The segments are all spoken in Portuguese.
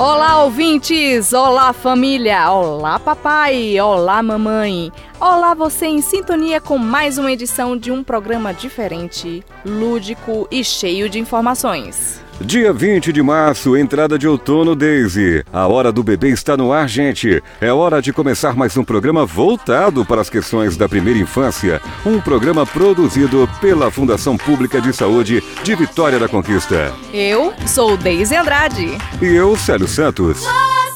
Olá, ouvintes! Olá, família! Olá, papai! Olá, mamãe! Olá, você em sintonia com mais uma edição de um programa diferente, lúdico e cheio de informações. Dia 20 de março, entrada de outono, Daisy. A hora do bebê está no ar, gente. É hora de começar mais um programa voltado para as questões da primeira infância. Um programa produzido pela Fundação Pública de Saúde de Vitória da Conquista. Eu sou Daisy Andrade. E eu, Célio Santos. Você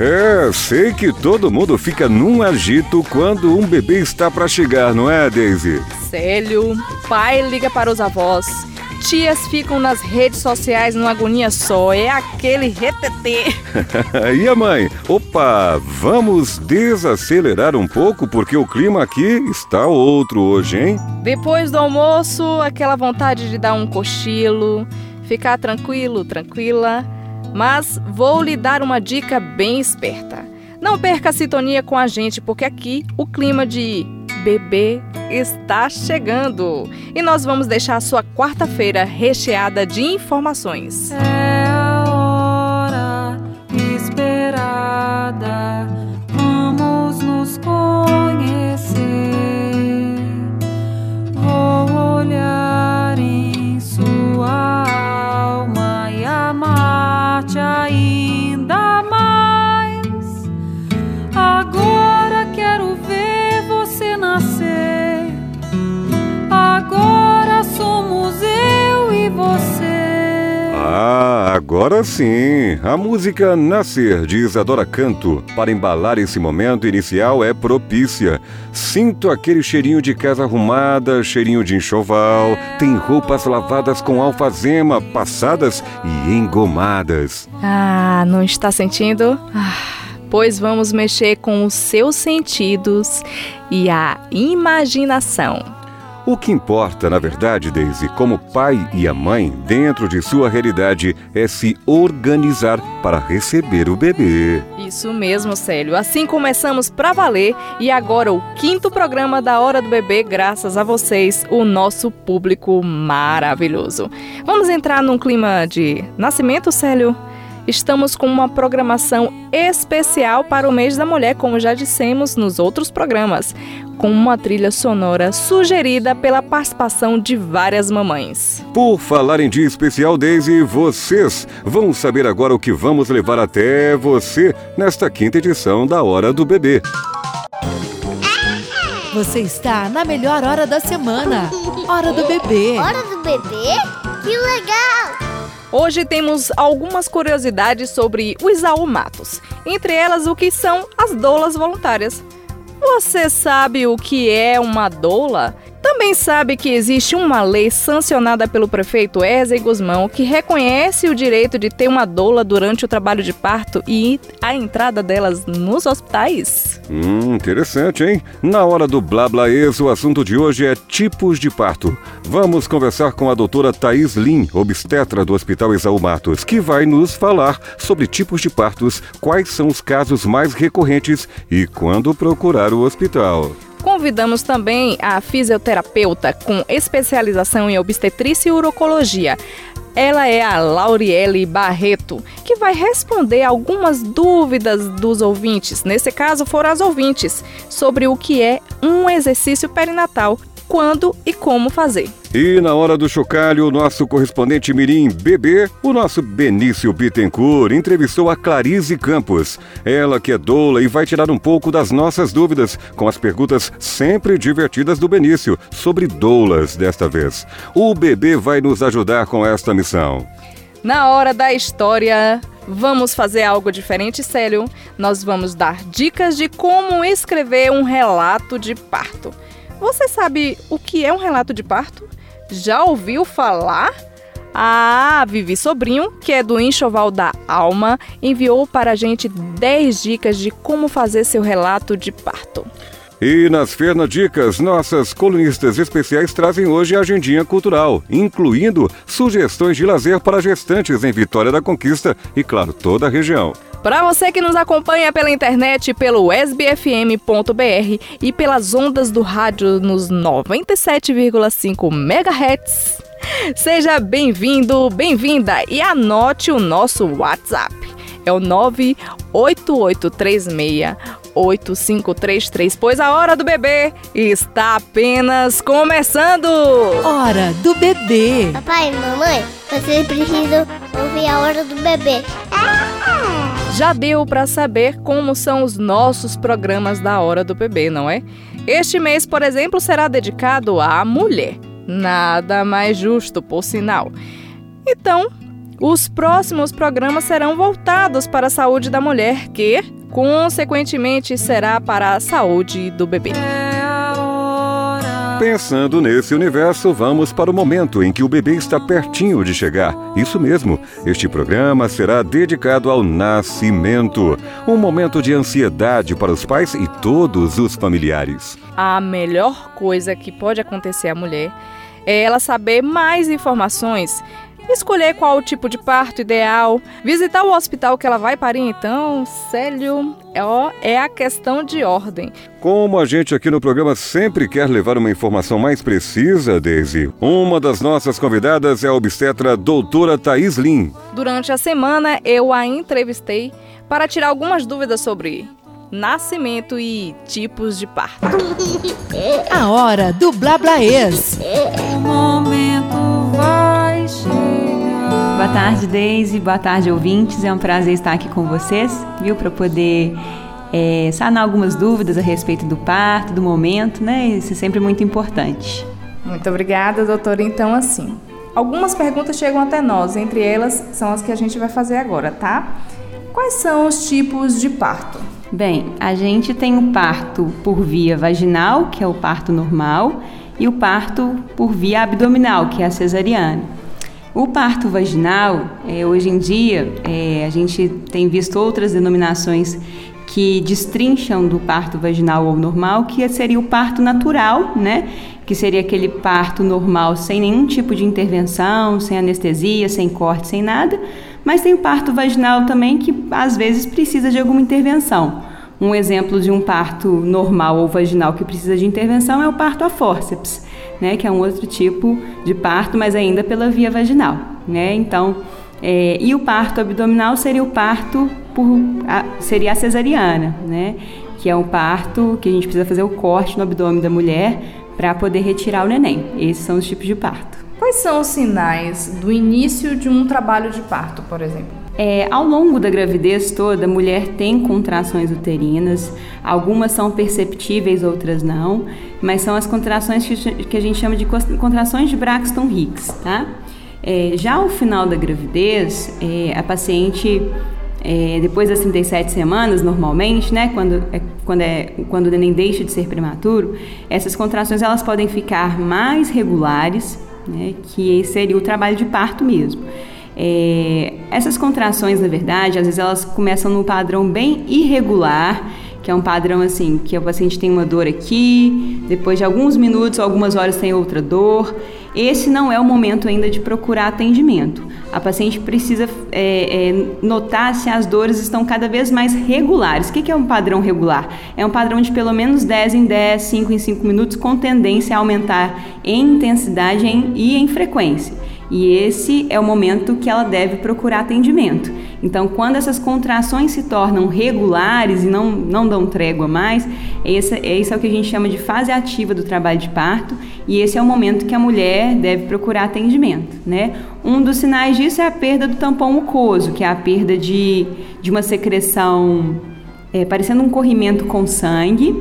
É, sei que todo mundo fica num agito quando um bebê está para chegar, não é, Daisy? Célio, pai liga para os avós. Tias ficam nas redes sociais numa agonia só. É aquele retetê. e a mãe? Opa, vamos desacelerar um pouco porque o clima aqui está outro hoje, hein? Depois do almoço, aquela vontade de dar um cochilo, ficar tranquilo, tranquila. Mas vou lhe dar uma dica bem esperta. Não perca a sintonia com a gente, porque aqui o clima de bebê está chegando. E nós vamos deixar a sua quarta-feira recheada de informações. É a hora esperada. Agora sim! A música Nascer de Isadora Canto para embalar esse momento inicial é propícia. Sinto aquele cheirinho de casa arrumada, cheirinho de enxoval, tem roupas lavadas com alfazema, passadas e engomadas. Ah, não está sentindo? Ah, pois vamos mexer com os seus sentidos e a imaginação. O que importa, na verdade, Daisy, como pai e a mãe, dentro de sua realidade, é se organizar para receber o bebê. Isso mesmo, Célio. Assim começamos pra valer e agora o quinto programa da Hora do Bebê, graças a vocês, o nosso público maravilhoso. Vamos entrar num clima de nascimento, Célio? Estamos com uma programação especial para o mês da mulher, como já dissemos nos outros programas, com uma trilha sonora sugerida pela participação de várias mamães. Por falar em dia especial, Daisy, vocês vão saber agora o que vamos levar até você nesta quinta edição da Hora do Bebê. Você está na melhor hora da semana. Hora do bebê. Hora do bebê? Que legal! Hoje temos algumas curiosidades sobre o Isaú entre elas o que são as doulas voluntárias. Você sabe o que é uma doula? Também sabe que existe uma lei sancionada pelo prefeito Erzey Guzmão que reconhece o direito de ter uma doula durante o trabalho de parto e a entrada delas nos hospitais? Hum, interessante, hein? Na hora do Blá Blá Ex, o assunto de hoje é tipos de parto. Vamos conversar com a doutora Thaís Lin, obstetra do Hospital Exaú Matos, que vai nos falar sobre tipos de partos, quais são os casos mais recorrentes e quando procurar o hospital. Convidamos também a fisioterapeuta com especialização em obstetrícia e urologia. Ela é a Lauriele Barreto, que vai responder algumas dúvidas dos ouvintes, nesse caso foram as ouvintes, sobre o que é um exercício perinatal, quando e como fazer. E na hora do chocalho, o nosso correspondente Mirim Bebê, o nosso Benício Bittencourt, entrevistou a Clarice Campos. Ela que é doula e vai tirar um pouco das nossas dúvidas com as perguntas sempre divertidas do Benício sobre doulas desta vez. O bebê vai nos ajudar com esta missão. Na hora da história, Vamos fazer algo diferente, Célio. Nós vamos dar dicas de como escrever um relato de parto. Você sabe o que é um relato de parto? Já ouviu falar? Ah, Vivi Sobrinho, que é do Enxoval da Alma, enviou para a gente 10 dicas de como fazer seu relato de parto. E nas Ferna Dicas, nossas colunistas especiais trazem hoje a agendinha cultural, incluindo sugestões de lazer para gestantes em Vitória da Conquista e, claro, toda a região. Para você que nos acompanha pela internet, pelo sbfm.br e pelas ondas do rádio nos 97,5 MHz, seja bem-vindo, bem-vinda e anote o nosso WhatsApp. É o 98836 8533, pois a hora do bebê está apenas começando. Hora do bebê. Papai e mamãe, vocês precisam ouvir a hora do bebê. Já deu para saber como são os nossos programas da hora do bebê, não é? Este mês, por exemplo, será dedicado à mulher. Nada mais justo, por sinal. Então, os próximos programas serão voltados para a saúde da mulher, que, consequentemente, será para a saúde do bebê. Pensando nesse universo, vamos para o momento em que o bebê está pertinho de chegar. Isso mesmo, este programa será dedicado ao nascimento. Um momento de ansiedade para os pais e todos os familiares. A melhor coisa que pode acontecer à mulher é ela saber mais informações, escolher qual o tipo de parto ideal, visitar o hospital que ela vai parir. Então, Célio, é, ó, é a questão de ordem. Como a gente aqui no programa sempre quer levar uma informação mais precisa, Daisy, uma das nossas convidadas é a obstetra doutora Thaís Lin. Durante a semana, eu a entrevistei para tirar algumas dúvidas sobre nascimento e tipos de parto. A hora do Blablaês. O momento. Boa tarde, Deise. Boa tarde, ouvintes. É um prazer estar aqui com vocês, viu? Para poder é, sanar algumas dúvidas a respeito do parto, do momento, né? Isso é sempre muito importante. Muito obrigada, doutora. Então, assim, algumas perguntas chegam até nós, entre elas são as que a gente vai fazer agora, tá? Quais são os tipos de parto? Bem, a gente tem o parto por via vaginal, que é o parto normal, e o parto por via abdominal, que é a cesariana. O parto vaginal, é, hoje em dia, é, a gente tem visto outras denominações que destrincham do parto vaginal ou normal, que seria o parto natural, né? Que seria aquele parto normal sem nenhum tipo de intervenção, sem anestesia, sem corte, sem nada. Mas tem o parto vaginal também que às vezes precisa de alguma intervenção. Um exemplo de um parto normal ou vaginal que precisa de intervenção é o parto a fórceps, né? Que é um outro tipo de parto, mas ainda pela via vaginal, né? Então, é, e o parto abdominal seria o parto por a, seria a cesariana, né? Que é um parto que a gente precisa fazer o corte no abdômen da mulher para poder retirar o neném. Esses são os tipos de parto. Quais são os sinais do início de um trabalho de parto, por exemplo? É, ao longo da gravidez toda, a mulher tem contrações uterinas, algumas são perceptíveis, outras não, mas são as contrações que, que a gente chama de contrações de Braxton Hicks, tá? É, já ao final da gravidez, é, a paciente, é, depois das 37 semanas, normalmente, né, quando, é, quando, é, quando o neném deixa de ser prematuro, essas contrações elas podem ficar mais regulares, né, que seria o trabalho de parto mesmo. É, essas contrações, na verdade, às vezes elas começam num padrão bem irregular, que é um padrão assim, que o paciente tem uma dor aqui, depois de alguns minutos algumas horas tem outra dor. Esse não é o momento ainda de procurar atendimento. A paciente precisa é, é, notar se as dores estão cada vez mais regulares. O que é um padrão regular? É um padrão de pelo menos 10 em 10, 5 em 5 minutos, com tendência a aumentar em intensidade e em frequência. E esse é o momento que ela deve procurar atendimento. Então, quando essas contrações se tornam regulares e não, não dão trégua mais, esse, esse é o que a gente chama de fase ativa do trabalho de parto, e esse é o momento que a mulher deve procurar atendimento. Né? Um dos sinais disso é a perda do tampão mucoso, que é a perda de, de uma secreção é, parecendo um corrimento com sangue,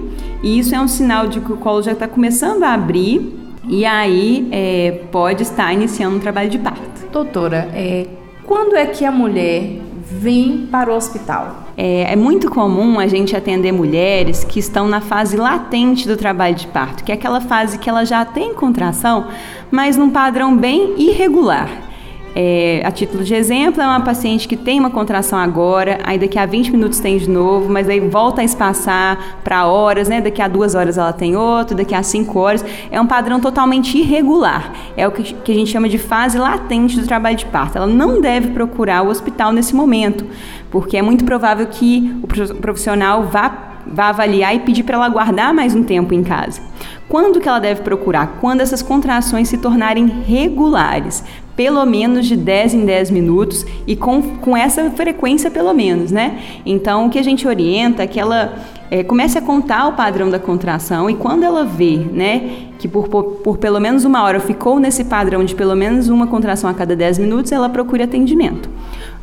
e isso é um sinal de que o colo já está começando a abrir, e aí é, pode estar iniciando um trabalho de parto. Doutora, é, quando é que a mulher vem para o hospital? É, é muito comum a gente atender mulheres que estão na fase latente do trabalho de parto, que é aquela fase que ela já tem contração, mas num padrão bem irregular. É, a título de exemplo, é uma paciente que tem uma contração agora, aí daqui a 20 minutos tem de novo, mas aí volta a espaçar para horas, né? Daqui a duas horas ela tem outro, daqui a cinco horas. É um padrão totalmente irregular. É o que, que a gente chama de fase latente do trabalho de parto. Ela não deve procurar o hospital nesse momento, porque é muito provável que o pro- profissional vá vá avaliar e pedir para ela guardar mais um tempo em casa. Quando que ela deve procurar? Quando essas contrações se tornarem regulares, pelo menos de 10 em 10 minutos e com, com essa frequência pelo menos, né? Então, o que a gente orienta é que ela é, comece a contar o padrão da contração e quando ela vê, né, que por, por, por pelo menos uma hora ficou nesse padrão de pelo menos uma contração a cada 10 minutos, ela procure atendimento.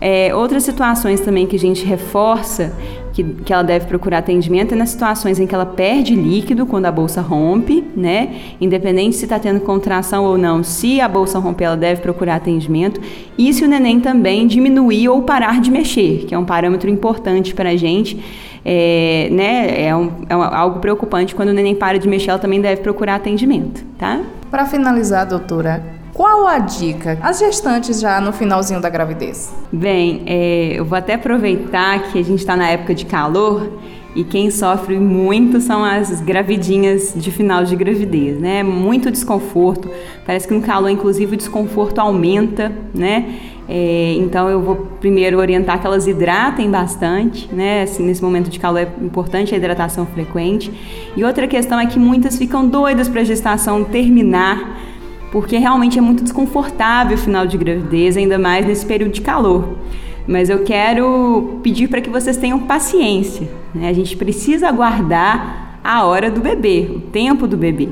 É, outras situações também que a gente reforça que, que ela deve procurar atendimento é nas situações em que ela perde líquido quando a bolsa rompe, né? Independente se está tendo contração ou não, se a bolsa romper, ela deve procurar atendimento. E se o neném também diminuir ou parar de mexer, que é um parâmetro importante para a gente. É, né, é, um, é algo preocupante quando o neném para de mexer, ela também deve procurar atendimento, tá? Para finalizar, doutora, qual a dica? As gestantes já no finalzinho da gravidez. Bem, é, eu vou até aproveitar que a gente está na época de calor e quem sofre muito são as gravidinhas de final de gravidez, né? Muito desconforto. Parece que no calor, inclusive, o desconforto aumenta, né? É, então eu vou primeiro orientar que elas hidratem bastante, né? Assim, nesse momento de calor é importante a hidratação frequente. E outra questão é que muitas ficam doidas para a gestação terminar porque realmente é muito desconfortável o final de gravidez, ainda mais nesse período de calor. Mas eu quero pedir para que vocês tenham paciência. né? A gente precisa aguardar a hora do bebê, o tempo do bebê.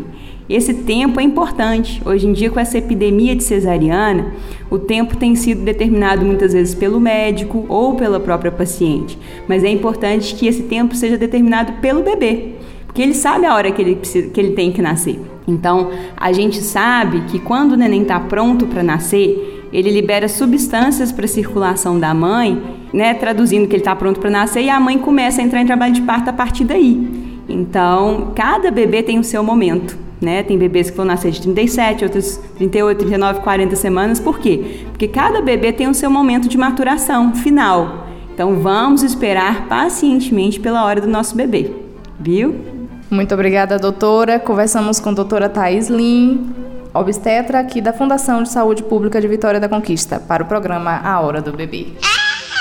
Esse tempo é importante. Hoje em dia, com essa epidemia de cesariana, o tempo tem sido determinado muitas vezes pelo médico ou pela própria paciente. Mas é importante que esse tempo seja determinado pelo bebê porque ele sabe a hora que ele, precisa, que ele tem que nascer. Então, a gente sabe que quando o neném está pronto para nascer, ele libera substâncias para a circulação da mãe, né, traduzindo que ele está pronto para nascer, e a mãe começa a entrar em trabalho de parto a partir daí. Então, cada bebê tem o seu momento. Né? Tem bebês que vão nascer de 37, outros 38, 39, 40 semanas. Por quê? Porque cada bebê tem o seu momento de maturação final. Então, vamos esperar pacientemente pela hora do nosso bebê. Viu? Muito obrigada, doutora. Conversamos com a doutora Thais Lin, obstetra aqui da Fundação de Saúde Pública de Vitória da Conquista, para o programa A Hora do Bebê.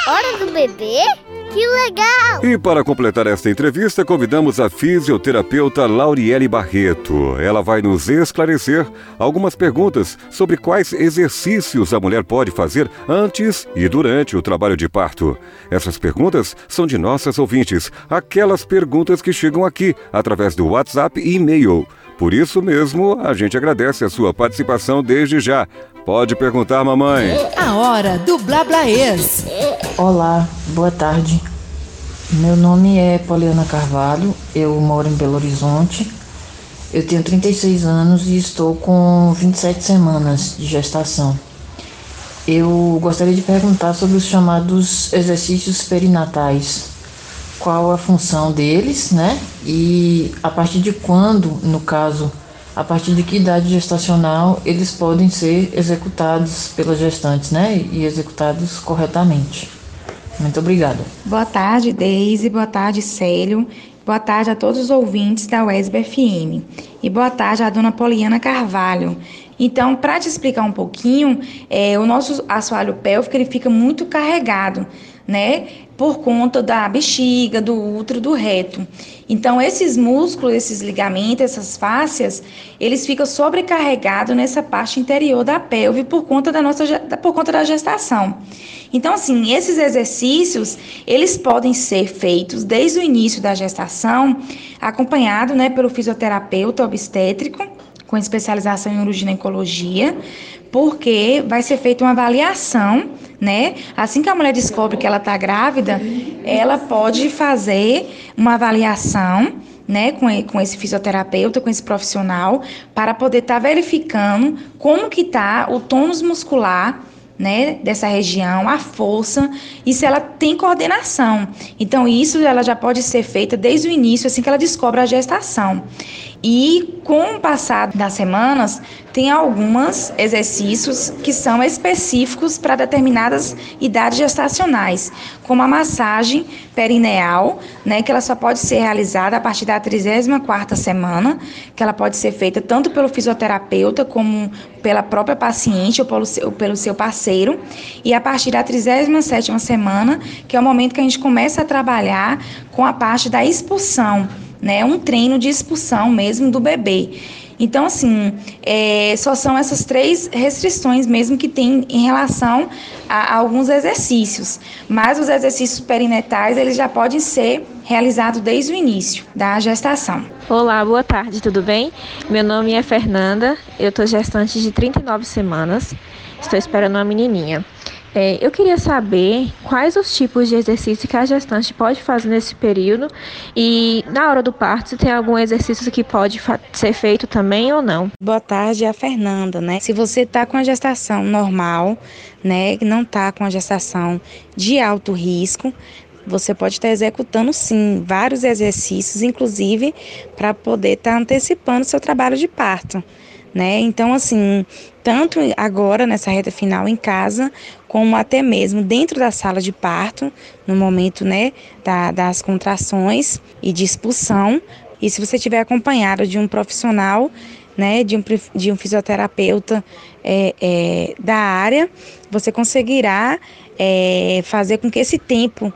Hora do bebê? Que legal! E para completar esta entrevista, convidamos a fisioterapeuta Lauriele Barreto. Ela vai nos esclarecer algumas perguntas sobre quais exercícios a mulher pode fazer antes e durante o trabalho de parto. Essas perguntas são de nossas ouvintes, aquelas perguntas que chegam aqui através do WhatsApp e e-mail. Por isso mesmo, a gente agradece a sua participação desde já. Pode perguntar, mamãe. A hora do Blablaês. Olá, boa tarde. Meu nome é Poliana Carvalho, eu moro em Belo Horizonte. Eu tenho 36 anos e estou com 27 semanas de gestação. Eu gostaria de perguntar sobre os chamados exercícios perinatais. Qual a função deles, né? E a partir de quando, no caso, a partir de que idade gestacional eles podem ser executados pelas gestantes, né? E executados corretamente. Muito obrigada. Boa tarde, Deise. Boa tarde, Célio. Boa tarde a todos os ouvintes da UESB FM. E boa tarde à dona Poliana Carvalho. Então, para te explicar um pouquinho, é, o nosso assoalho pélvico ele fica muito carregado, né? Por conta da bexiga, do útero, do reto. Então, esses músculos, esses ligamentos, essas fáscias, eles ficam sobrecarregados nessa parte interior da pelve por conta da nossa por conta da gestação. Então, assim, esses exercícios, eles podem ser feitos desde o início da gestação, acompanhado, né, pelo fisioterapeuta obstétrico, com especialização em uroginecologia, porque vai ser feita uma avaliação, né? Assim que a mulher descobre que ela está grávida, ela pode fazer uma avaliação, né, com, com esse fisioterapeuta, com esse profissional, para poder estar verificando como que está o tônus muscular, né, dessa região, a força e se ela tem coordenação. Então, isso ela já pode ser feita desde o início, assim que ela descobre a gestação. E com o passar das semanas, tem alguns exercícios que são específicos para determinadas idades gestacionais, como a massagem perineal, né, que ela só pode ser realizada a partir da 34ª semana, que ela pode ser feita tanto pelo fisioterapeuta como pela própria paciente ou pelo seu, pelo seu parceiro, e a partir da 37ª semana, que é o momento que a gente começa a trabalhar com a parte da expulsão, né, um treino de expulsão mesmo do bebê. Então, assim, é, só são essas três restrições mesmo que tem em relação a, a alguns exercícios. Mas os exercícios perinetais, eles já podem ser realizados desde o início da gestação. Olá, boa tarde, tudo bem? Meu nome é Fernanda, eu estou gestante de 39 semanas, estou esperando uma menininha. É, eu queria saber quais os tipos de exercício que a gestante pode fazer nesse período e na hora do parto se tem algum exercício que pode ser feito também ou não. Boa tarde, é a Fernanda, né? Se você está com a gestação normal, né, não está com a gestação de alto risco, você pode estar executando sim vários exercícios, inclusive para poder estar antecipando seu trabalho de parto. Né? Então, assim, tanto agora nessa reta final em casa, como até mesmo dentro da sala de parto, no momento né, da, das contrações e de expulsão. E se você estiver acompanhado de um profissional, né, de, um, de um fisioterapeuta é, é, da área, você conseguirá é, fazer com que esse tempo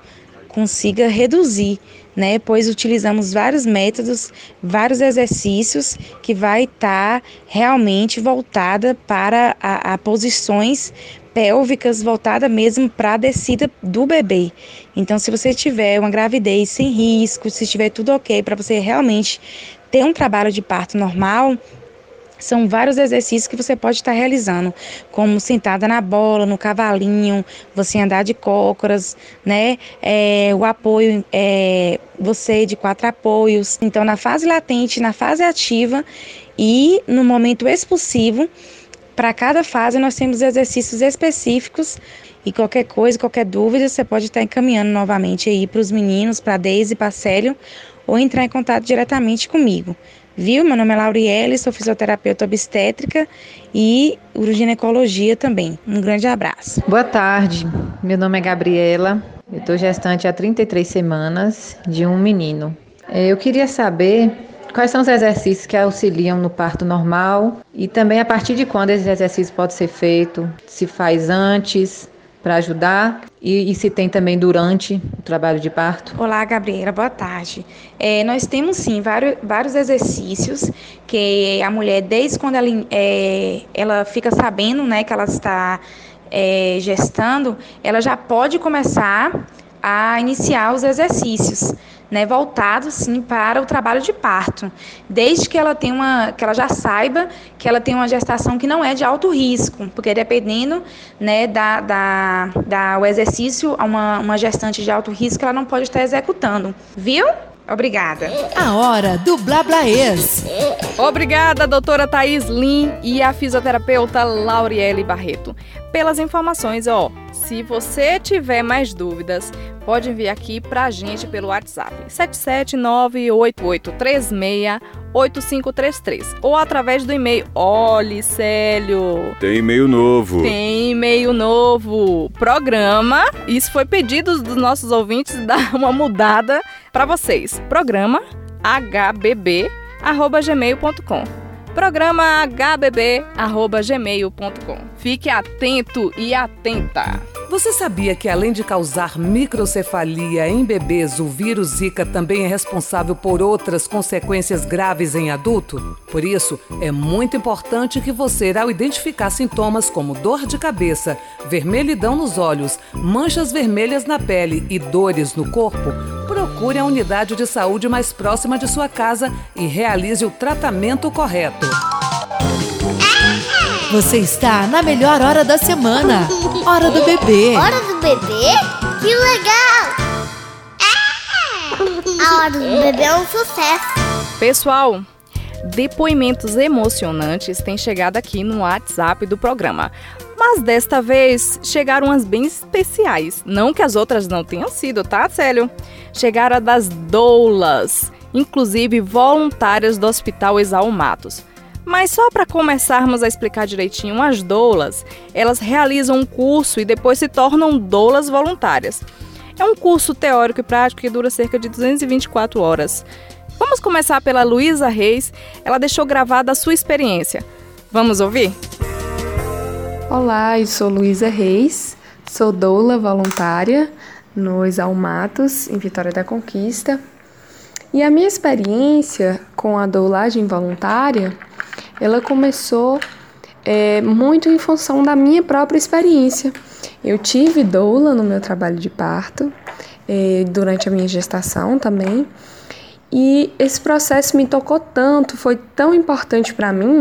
consiga reduzir né? Pois utilizamos vários métodos, vários exercícios que vai estar tá realmente voltada para a, a posições pélvicas voltada mesmo para a descida do bebê. Então, se você tiver uma gravidez sem risco, se estiver tudo ok para você realmente ter um trabalho de parto normal, são vários exercícios que você pode estar realizando, como sentada na bola, no cavalinho, você andar de cócoras, né? É, o apoio, é, você de quatro apoios. Então, na fase latente, na fase ativa e no momento expulsivo, para cada fase nós temos exercícios específicos e qualquer coisa, qualquer dúvida, você pode estar encaminhando novamente aí para os meninos, para Deise, para Célio, ou entrar em contato diretamente comigo. Viu? Meu nome é Lauriele, sou fisioterapeuta obstétrica e uroginecologia também. Um grande abraço. Boa tarde, meu nome é Gabriela, eu estou gestante há 33 semanas de um menino. É, eu queria saber quais são os exercícios que auxiliam no parto normal e também a partir de quando esse exercício pode ser feito, se faz antes, para ajudar e, e, se tem também durante o trabalho de parto? Olá, Gabriela, boa tarde. É, nós temos sim vários, vários exercícios que a mulher, desde quando ela, é, ela fica sabendo né, que ela está é, gestando, ela já pode começar a iniciar os exercícios né, voltado sim para o trabalho de parto, desde que ela tenha uma, que ela já saiba que ela tem uma gestação que não é de alto risco, porque dependendo, né, da, da, da o exercício uma, uma gestante de alto risco, ela não pode estar executando, viu? Obrigada. A hora do Blablaês. Obrigada, doutora Thaís Lin e a fisioterapeuta Lauriele Barreto. Pelas informações, ó, se você tiver mais dúvidas, pode enviar aqui pra gente pelo WhatsApp 77988368533 ou através do e-mail. Olhe, Célio. Tem e-mail novo. Tem e-mail novo. Programa. Isso foi pedido dos nossos ouvintes dar uma mudada para vocês. Programa hbb@gmail.com programa hbb@gmail.com. Fique atento e atenta. Você sabia que além de causar microcefalia em bebês, o vírus Zika também é responsável por outras consequências graves em adulto? Por isso, é muito importante que você, ao identificar sintomas como dor de cabeça, vermelhidão nos olhos, manchas vermelhas na pele e dores no corpo, procure a unidade de saúde mais próxima de sua casa e realize o tratamento correto. Você está na melhor hora da semana. Hora do bebê. Hora do bebê? Que legal! A hora do bebê é um sucesso. Pessoal, depoimentos emocionantes têm chegado aqui no WhatsApp do programa. Mas desta vez chegaram as bem especiais. Não que as outras não tenham sido, tá, Célio? Chegaram das doulas, inclusive voluntárias do Hospital Exaú Matos. Mas só para começarmos a explicar direitinho, as doulas, elas realizam um curso e depois se tornam doulas voluntárias. É um curso teórico e prático que dura cerca de 224 horas. Vamos começar pela Luísa Reis. Ela deixou gravada a sua experiência. Vamos ouvir? Olá, eu sou Luísa Reis, sou doula voluntária no Exalmatos, em Vitória da Conquista. E a minha experiência com a doulagem voluntária, ela começou é, muito em função da minha própria experiência. Eu tive doula no meu trabalho de parto, é, durante a minha gestação também, e esse processo me tocou tanto, foi tão importante para mim,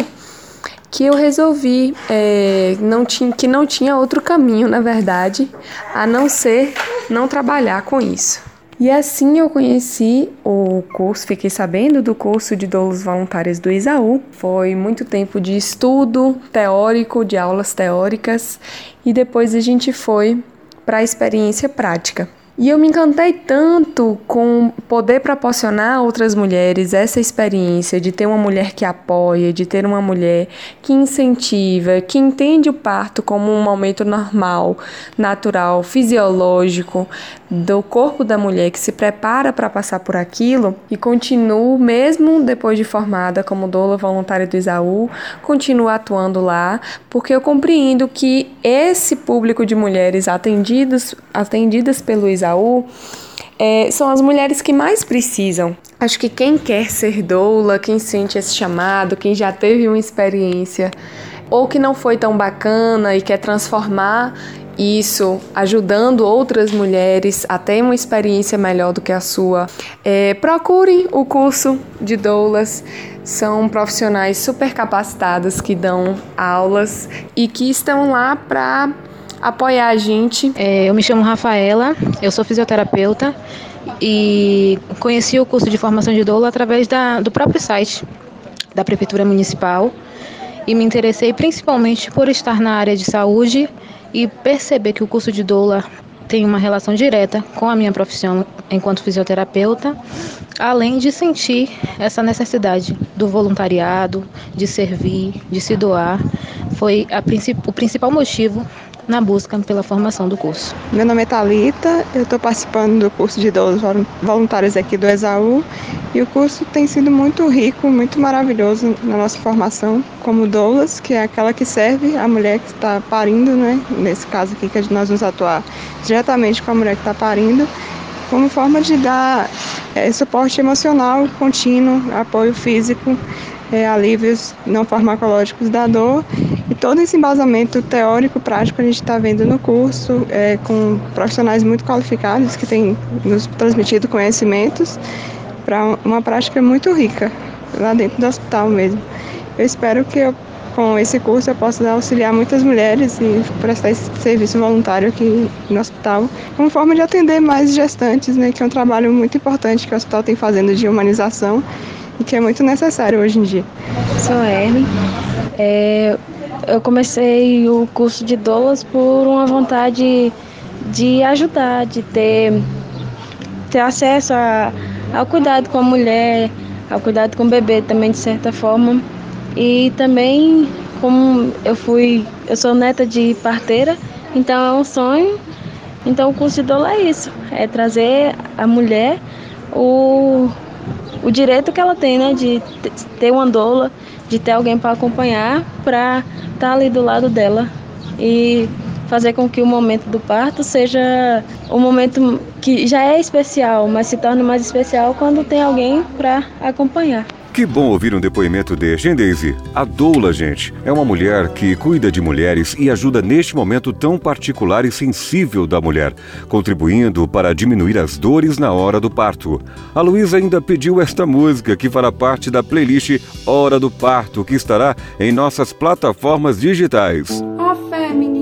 que eu resolvi é, não tinha, que não tinha outro caminho, na verdade, a não ser não trabalhar com isso. E assim eu conheci o curso, fiquei sabendo do curso de doulas voluntárias do Isaú. Foi muito tempo de estudo teórico, de aulas teóricas, e depois a gente foi para a experiência prática. E eu me encantei tanto com poder proporcionar a outras mulheres essa experiência de ter uma mulher que apoia, de ter uma mulher que incentiva, que entende o parto como um momento normal, natural, fisiológico do corpo da mulher que se prepara para passar por aquilo e continuo mesmo depois de formada como doula voluntária do Isaú, continuo atuando lá, porque eu compreendo que esse público de mulheres atendidos, atendidas pelo Isaú Isaú, é, são as mulheres que mais precisam. Acho que quem quer ser doula, quem sente esse chamado, quem já teve uma experiência ou que não foi tão bacana e quer transformar isso, ajudando outras mulheres a ter uma experiência melhor do que a sua, é, procurem o curso de doulas. São profissionais super capacitados que dão aulas e que estão lá para apoiar a gente. É, eu me chamo Rafaela, eu sou fisioterapeuta e conheci o curso de formação de doula através da, do próprio site da Prefeitura Municipal e me interessei principalmente por estar na área de saúde e perceber que o curso de doula tem uma relação direta com a minha profissão enquanto fisioterapeuta, além de sentir essa necessidade do voluntariado, de servir, de se doar. Foi a, o principal motivo na busca pela formação do curso. Meu nome é Talita, eu estou participando do curso de doulas voluntários aqui do Exaú e o curso tem sido muito rico, muito maravilhoso na nossa formação como doulas, que é aquela que serve a mulher que está parindo, né? Nesse caso aqui que nós vamos atuar diretamente com a mulher que está parindo, como forma de dar é, suporte emocional contínuo, apoio físico é, alívios não farmacológicos da dor e todo esse embasamento teórico prático a gente está vendo no curso é, com profissionais muito qualificados que têm nos transmitido conhecimentos para uma prática muito rica lá dentro do hospital mesmo. Eu espero que eu, com esse curso eu possa auxiliar muitas mulheres e prestar esse serviço voluntário aqui no hospital, como forma de atender mais gestantes, né, que é um trabalho muito importante que o hospital tem fazendo de humanização e que é muito necessário hoje em dia. Sou Ellen. É, eu comecei o curso de doulas por uma vontade de ajudar, de ter, ter acesso a, ao cuidado com a mulher, ao cuidado com o bebê também de certa forma. E também como eu fui, eu sou neta de parteira, então é um sonho. Então o curso de doula é isso, é trazer a mulher o o direito que ela tem, né, de ter uma doula, de ter alguém para acompanhar, para estar tá ali do lado dela e fazer com que o momento do parto seja um momento que já é especial, mas se torna mais especial quando tem alguém para acompanhar. Que bom ouvir um depoimento deste, hein, Daisy? A doula, gente, é uma mulher que cuida de mulheres e ajuda neste momento tão particular e sensível da mulher, contribuindo para diminuir as dores na hora do parto. A Luísa ainda pediu esta música que fará parte da playlist Hora do Parto, que estará em nossas plataformas digitais. A fé menina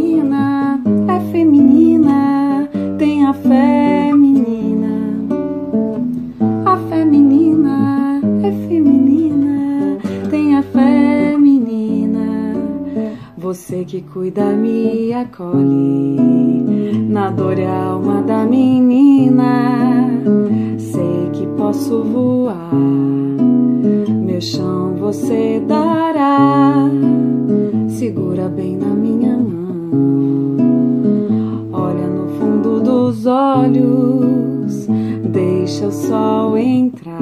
Que cuida, me acolhe. Na dor e alma da menina. Sei que posso voar, meu chão você dará. Segura bem na minha mão, olha no fundo dos olhos, deixa o sol entrar,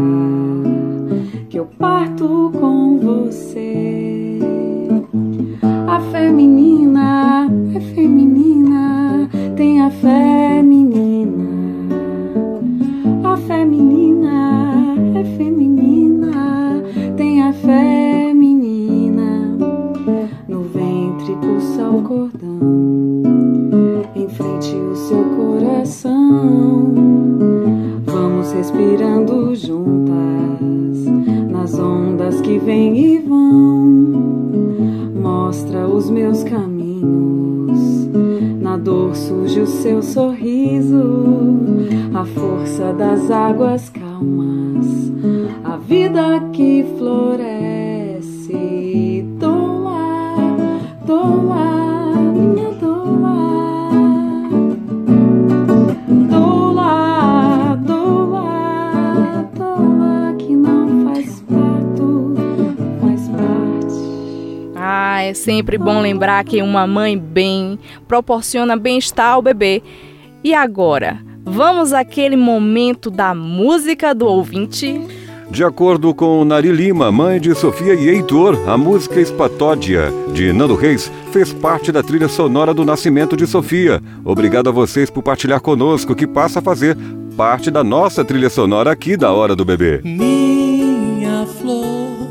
bom lembrar que uma mãe bem proporciona bem-estar ao bebê. E agora, vamos àquele momento da música do ouvinte? De acordo com Nari Lima, mãe de Sofia e Heitor, a música Espatódia, de Nando Reis, fez parte da trilha sonora do nascimento de Sofia. Obrigado a vocês por partilhar conosco, que passa a fazer parte da nossa trilha sonora aqui da Hora do Bebê. Minha flor,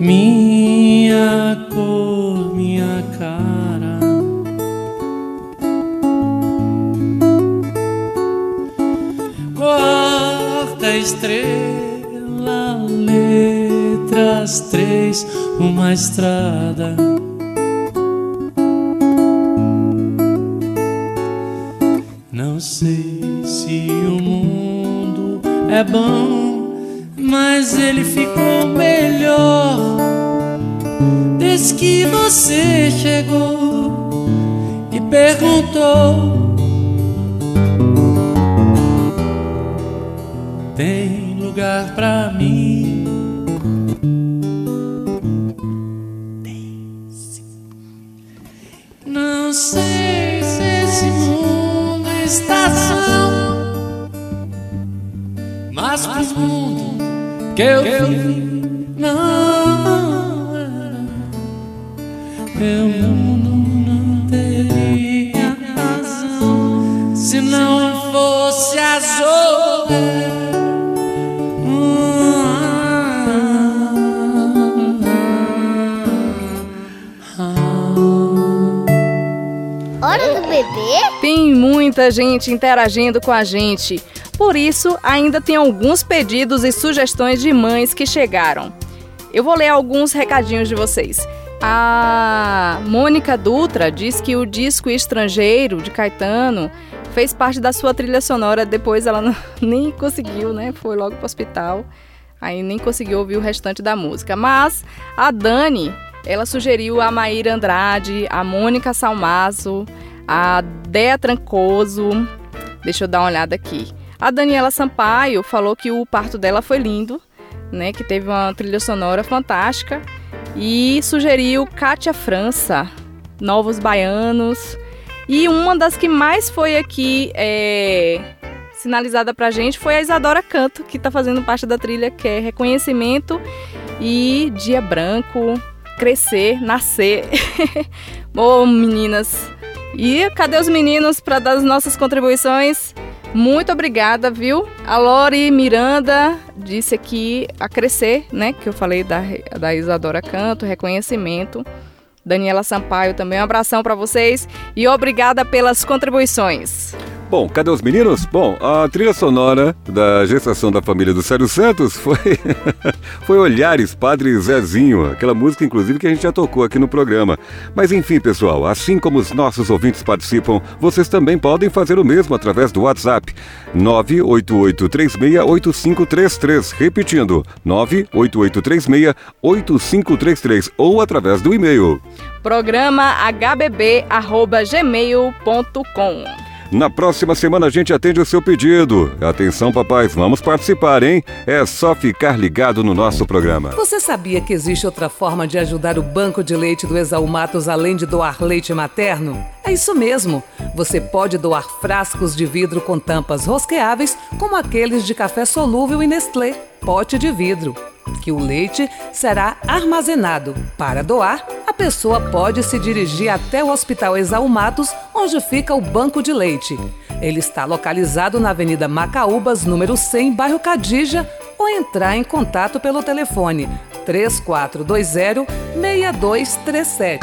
minha cor, minha cara. Quarta estrela, letras três, uma estrada. Não sei se o mundo é bom, mas ele ficou melhor desde que você chegou e perguntou. Tem lugar pra mim? Não sei se esse mundo está são, mas pro mundo que eu vi, não era. Eu não, não teria razão se não fosse azul. Hora do bebê? Tem muita gente interagindo com a gente. Por isso, ainda tem alguns pedidos e sugestões de mães que chegaram. Eu vou ler alguns recadinhos de vocês. A Mônica Dutra diz que o disco Estrangeiro de Caetano fez parte da sua trilha sonora, depois ela nem conseguiu, né? Foi logo pro hospital. Aí nem conseguiu ouvir o restante da música. Mas a Dani, ela sugeriu a Maíra Andrade, a Mônica Salmazo, a Dea Trancoso. Deixa eu dar uma olhada aqui. A Daniela Sampaio falou que o parto dela foi lindo, né? Que teve uma trilha sonora fantástica. E sugeriu Kátia França, Novos Baianos. E uma das que mais foi aqui é, sinalizada pra gente foi a Isadora Canto, que tá fazendo parte da trilha, que é Reconhecimento e Dia Branco, Crescer, Nascer. Bom, meninas. E cadê os meninos para dar as nossas contribuições? Muito obrigada, viu? A Lori Miranda disse aqui a crescer, né? Que eu falei da, da Isadora Canto, reconhecimento. Daniela Sampaio também, um abração para vocês e obrigada pelas contribuições. Bom, cadê os meninos? Bom, a trilha sonora da gestação da família do Sérgio Santos foi, foi Olhares Padre Zezinho, aquela música, inclusive, que a gente já tocou aqui no programa. Mas enfim, pessoal, assim como os nossos ouvintes participam, vocês também podem fazer o mesmo através do WhatsApp 988368533. Repetindo, 988368533 ou através do e-mail. Programa hbb@gmail.com. Na próxima semana a gente atende o seu pedido. Atenção, papais, vamos participar, hein? É só ficar ligado no nosso programa. Você sabia que existe outra forma de ajudar o banco de leite do Exalmatos além de doar leite materno? É isso mesmo. Você pode doar frascos de vidro com tampas rosqueáveis, como aqueles de café solúvel e Nestlé, pote de vidro. Que o leite será armazenado. Para doar, a pessoa pode se dirigir até o Hospital Exalmatos, onde fica o banco de leite. Ele está localizado na Avenida Macaúbas, número 100, bairro Cadija, ou entrar em contato pelo telefone 3420-6237.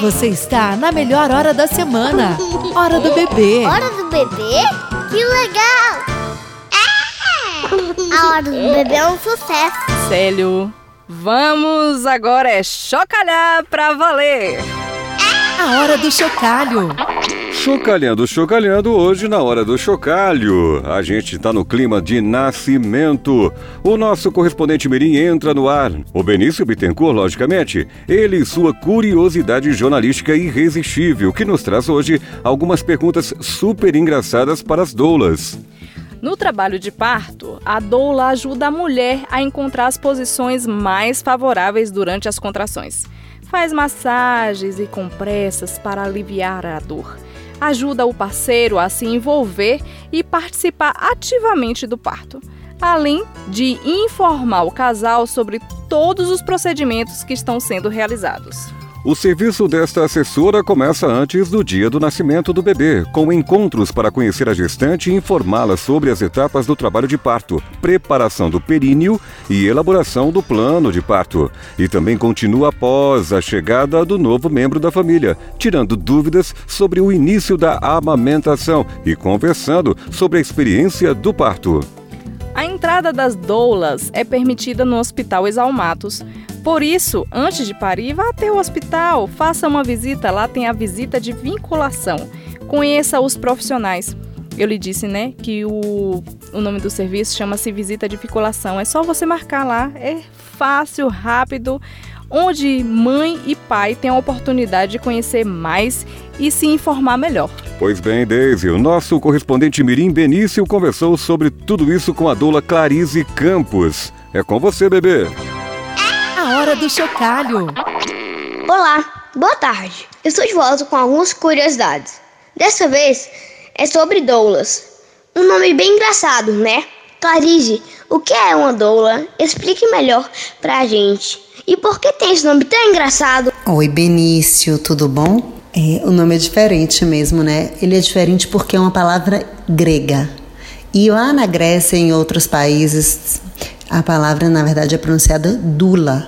Você está na melhor hora da semana. Hora do bebê. Hora do bebê? Que legal! A hora do bebê é um sucesso. Célio, vamos agora é chocalhar pra valer. A hora do chocalho. Chocalhando, chocalhando, hoje na hora do chocalho. A gente tá no clima de nascimento. O nosso correspondente Mirim entra no ar. O Benício Bittencourt, logicamente. Ele e sua curiosidade jornalística irresistível, que nos traz hoje algumas perguntas super engraçadas para as doulas. No trabalho de parto, a doula ajuda a mulher a encontrar as posições mais favoráveis durante as contrações. Faz massagens e compressas para aliviar a dor. Ajuda o parceiro a se envolver e participar ativamente do parto, além de informar o casal sobre todos os procedimentos que estão sendo realizados. O serviço desta assessora começa antes do dia do nascimento do bebê, com encontros para conhecer a gestante e informá-la sobre as etapas do trabalho de parto, preparação do períneo e elaboração do plano de parto. E também continua após a chegada do novo membro da família, tirando dúvidas sobre o início da amamentação e conversando sobre a experiência do parto. A entrada das doulas é permitida no Hospital Exalmatos. Por isso, antes de parir, vá até o hospital, faça uma visita. Lá tem a visita de vinculação. Conheça os profissionais. Eu lhe disse, né, que o, o nome do serviço chama-se visita de vinculação. É só você marcar lá. É fácil, rápido, onde mãe e pai têm a oportunidade de conhecer mais e se informar melhor. Pois bem, Daisy, o nosso correspondente Mirim Benício conversou sobre tudo isso com a doula Clarice Campos. É com você, bebê. A hora do chocalho. Olá, boa tarde. Eu estou de volta com algumas curiosidades. Dessa vez é sobre doulas. Um nome bem engraçado, né? Clarice, o que é uma doula? Explique melhor pra gente. E por que tem esse nome tão engraçado? Oi, Benício, tudo bom? É, o nome é diferente mesmo, né? Ele é diferente porque é uma palavra grega. E lá na Grécia e em outros países, a palavra na verdade é pronunciada dula.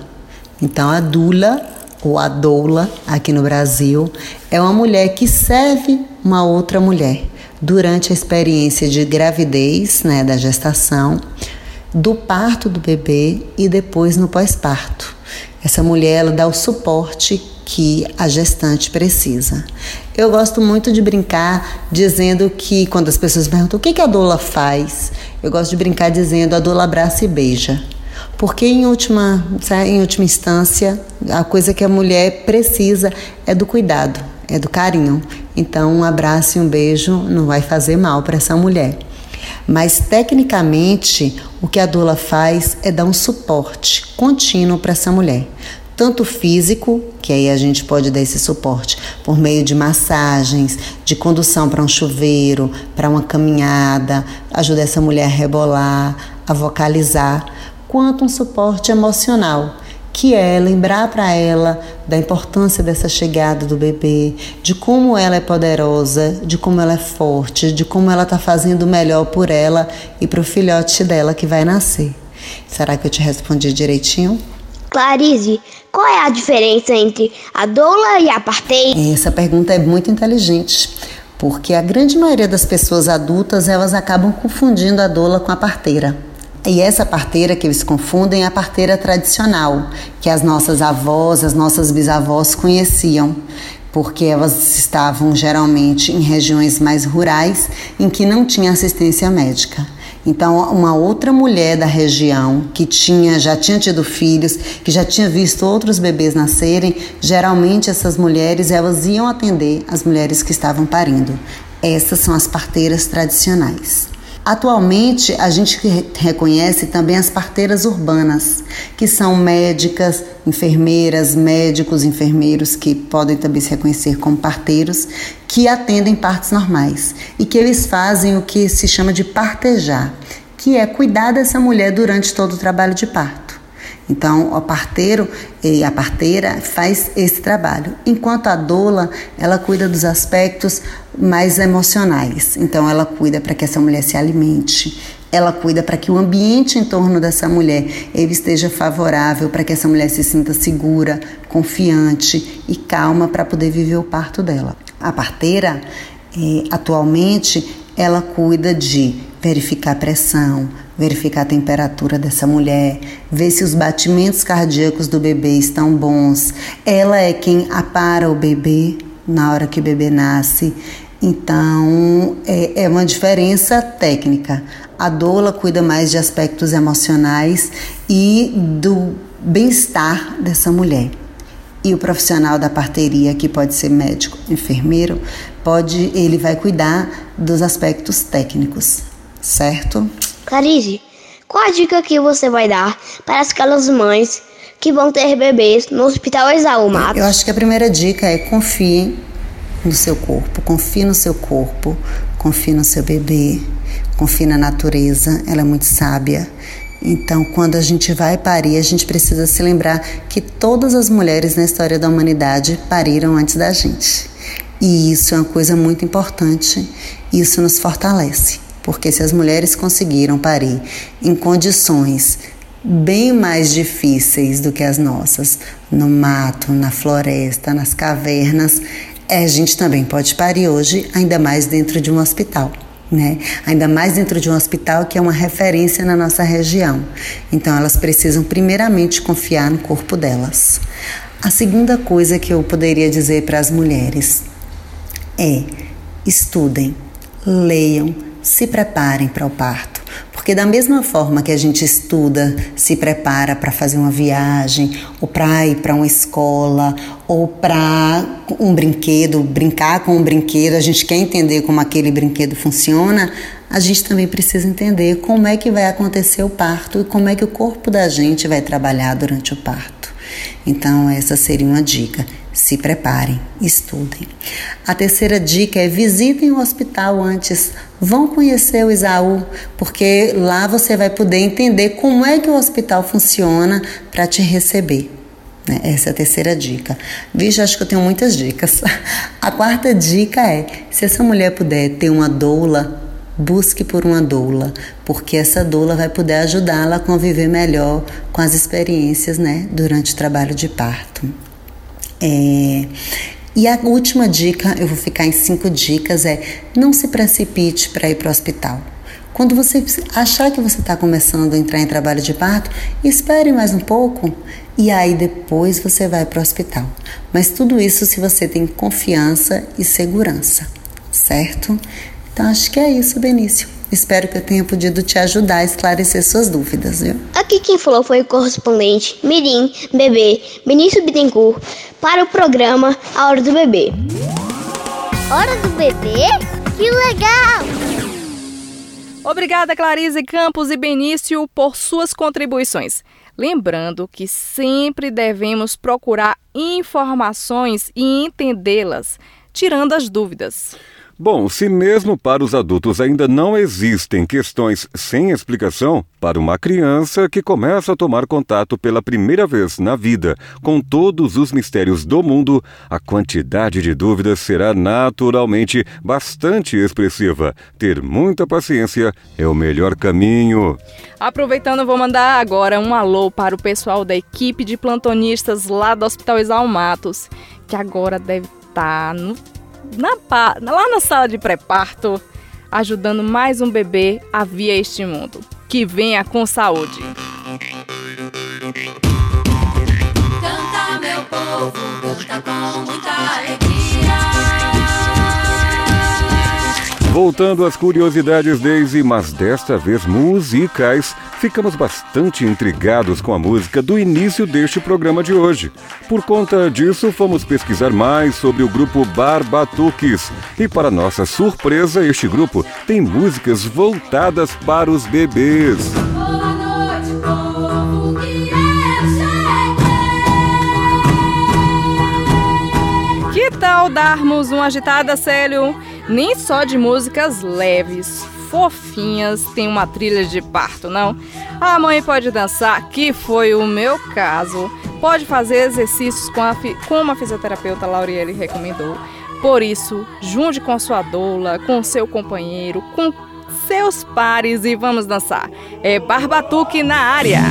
Então a dula ou a doula aqui no Brasil é uma mulher que serve uma outra mulher durante a experiência de gravidez, né, da gestação, do parto do bebê e depois no pós-parto. Essa mulher ela dá o suporte que a gestante precisa. Eu gosto muito de brincar dizendo que quando as pessoas perguntam o que, que a doula faz, eu gosto de brincar dizendo a doula abraça e beija. Porque em última, em última instância, a coisa que a mulher precisa é do cuidado, é do carinho. Então, um abraço e um beijo não vai fazer mal para essa mulher. Mas tecnicamente, o que a doula faz é dar um suporte contínuo para essa mulher. Tanto físico, que aí a gente pode dar esse suporte por meio de massagens, de condução para um chuveiro, para uma caminhada, ajuda essa mulher a rebolar, a vocalizar, quanto um suporte emocional que é lembrar para ela da importância dessa chegada do bebê, de como ela é poderosa, de como ela é forte, de como ela está fazendo o melhor por ela e para o filhote dela que vai nascer. Será que eu te respondi direitinho? Clarice, qual é a diferença entre a doula e a parteira? Essa pergunta é muito inteligente. porque a grande maioria das pessoas adultas elas acabam confundindo a doula com a parteira. E essa parteira que eles confundem é a parteira tradicional, que as nossas avós, as nossas bisavós conheciam, porque elas estavam geralmente em regiões mais rurais em que não tinha assistência médica. Então, uma outra mulher da região que tinha, já tinha tido filhos, que já tinha visto outros bebês nascerem, geralmente essas mulheres elas iam atender as mulheres que estavam parindo. Essas são as parteiras tradicionais. Atualmente, a gente reconhece também as parteiras urbanas, que são médicas, enfermeiras, médicos, enfermeiros que podem também se reconhecer como parteiros, que atendem partos normais e que eles fazem o que se chama de partejar, que é cuidar dessa mulher durante todo o trabalho de parto. Então, o parteiro e a parteira faz esse trabalho, enquanto a doula, ela cuida dos aspectos mais emocionais. Então, ela cuida para que essa mulher se alimente, ela cuida para que o ambiente em torno dessa mulher ele esteja favorável, para que essa mulher se sinta segura, confiante e calma para poder viver o parto dela. A parteira, eh, atualmente, ela cuida de verificar a pressão, verificar a temperatura dessa mulher, ver se os batimentos cardíacos do bebê estão bons. Ela é quem apara o bebê na hora que o bebê nasce. Então, é, é uma diferença técnica. A doula cuida mais de aspectos emocionais e do bem-estar dessa mulher. E o profissional da parteria, que pode ser médico, enfermeiro, pode, ele vai cuidar dos aspectos técnicos, certo? Clarice, qual a dica que você vai dar para aquelas mães que vão ter bebês no Hospital Exaú Matos? Eu acho que a primeira dica é confie no seu corpo, confie no seu corpo, confie no seu bebê, confie na natureza, ela é muito sábia. Então, quando a gente vai parir, a gente precisa se lembrar que todas as mulheres na história da humanidade pariram antes da gente. E isso é uma coisa muito importante, isso nos fortalece, porque se as mulheres conseguiram parir em condições bem mais difíceis do que as nossas, no mato, na floresta, nas cavernas, a gente também pode parir hoje, ainda mais dentro de um hospital né? Ainda mais dentro de um hospital que é uma referência na nossa região. Então elas precisam primeiramente confiar no corpo delas. A segunda coisa que eu poderia dizer para as mulheres é: estudem, leiam, se preparem para o parto. Porque da mesma forma que a gente estuda, se prepara para fazer uma viagem, ou para ir para uma escola, ou para um brinquedo, brincar com um brinquedo, a gente quer entender como aquele brinquedo funciona, a gente também precisa entender como é que vai acontecer o parto e como é que o corpo da gente vai trabalhar durante o parto. Então, essa seria uma dica. Se preparem, estudem. A terceira dica é visitem o hospital antes. Vão conhecer o Isaú, porque lá você vai poder entender como é que o hospital funciona para te receber. Né? Essa é a terceira dica. Vixe, acho que eu tenho muitas dicas. A quarta dica é: se essa mulher puder ter uma doula, busque por uma doula, porque essa doula vai poder ajudá-la a conviver melhor com as experiências né, durante o trabalho de parto. É, e a última dica, eu vou ficar em cinco dicas, é não se precipite para ir para o hospital. Quando você achar que você está começando a entrar em trabalho de parto, espere mais um pouco e aí depois você vai para o hospital. Mas tudo isso se você tem confiança e segurança, certo? Então acho que é isso, Benício. Espero que eu tenha podido te ajudar a esclarecer suas dúvidas, viu? Aqui quem falou foi o correspondente Mirim Bebê Benício Bittencourt para o programa A Hora do Bebê. Hora do bebê? Que legal! Obrigada, Clarice Campos e Benício, por suas contribuições. Lembrando que sempre devemos procurar informações e entendê-las, tirando as dúvidas. Bom, se mesmo para os adultos ainda não existem questões sem explicação, para uma criança que começa a tomar contato pela primeira vez na vida com todos os mistérios do mundo, a quantidade de dúvidas será naturalmente bastante expressiva. Ter muita paciência é o melhor caminho. Aproveitando, vou mandar agora um alô para o pessoal da equipe de plantonistas lá do Hospital Exalmatos, que agora deve estar no na, lá na sala de pré-parto, ajudando mais um bebê a vir a este mundo. Que venha com saúde. Canta, meu povo, canta com Voltando às curiosidades, Daisy, mas desta vez musicais, ficamos bastante intrigados com a música do início deste programa de hoje. Por conta disso, fomos pesquisar mais sobre o grupo Barbatuques. E para nossa surpresa, este grupo tem músicas voltadas para os bebês. Boa noite, povo, que eu Que tal darmos uma agitada, Célio? Nem só de músicas leves, fofinhas, tem uma trilha de parto, não? A mãe pode dançar, que foi o meu caso. Pode fazer exercícios com a como a fisioterapeuta Lauriele recomendou. Por isso, junte com sua doula, com seu companheiro, com seus pares e vamos dançar. É Barbatuque na área.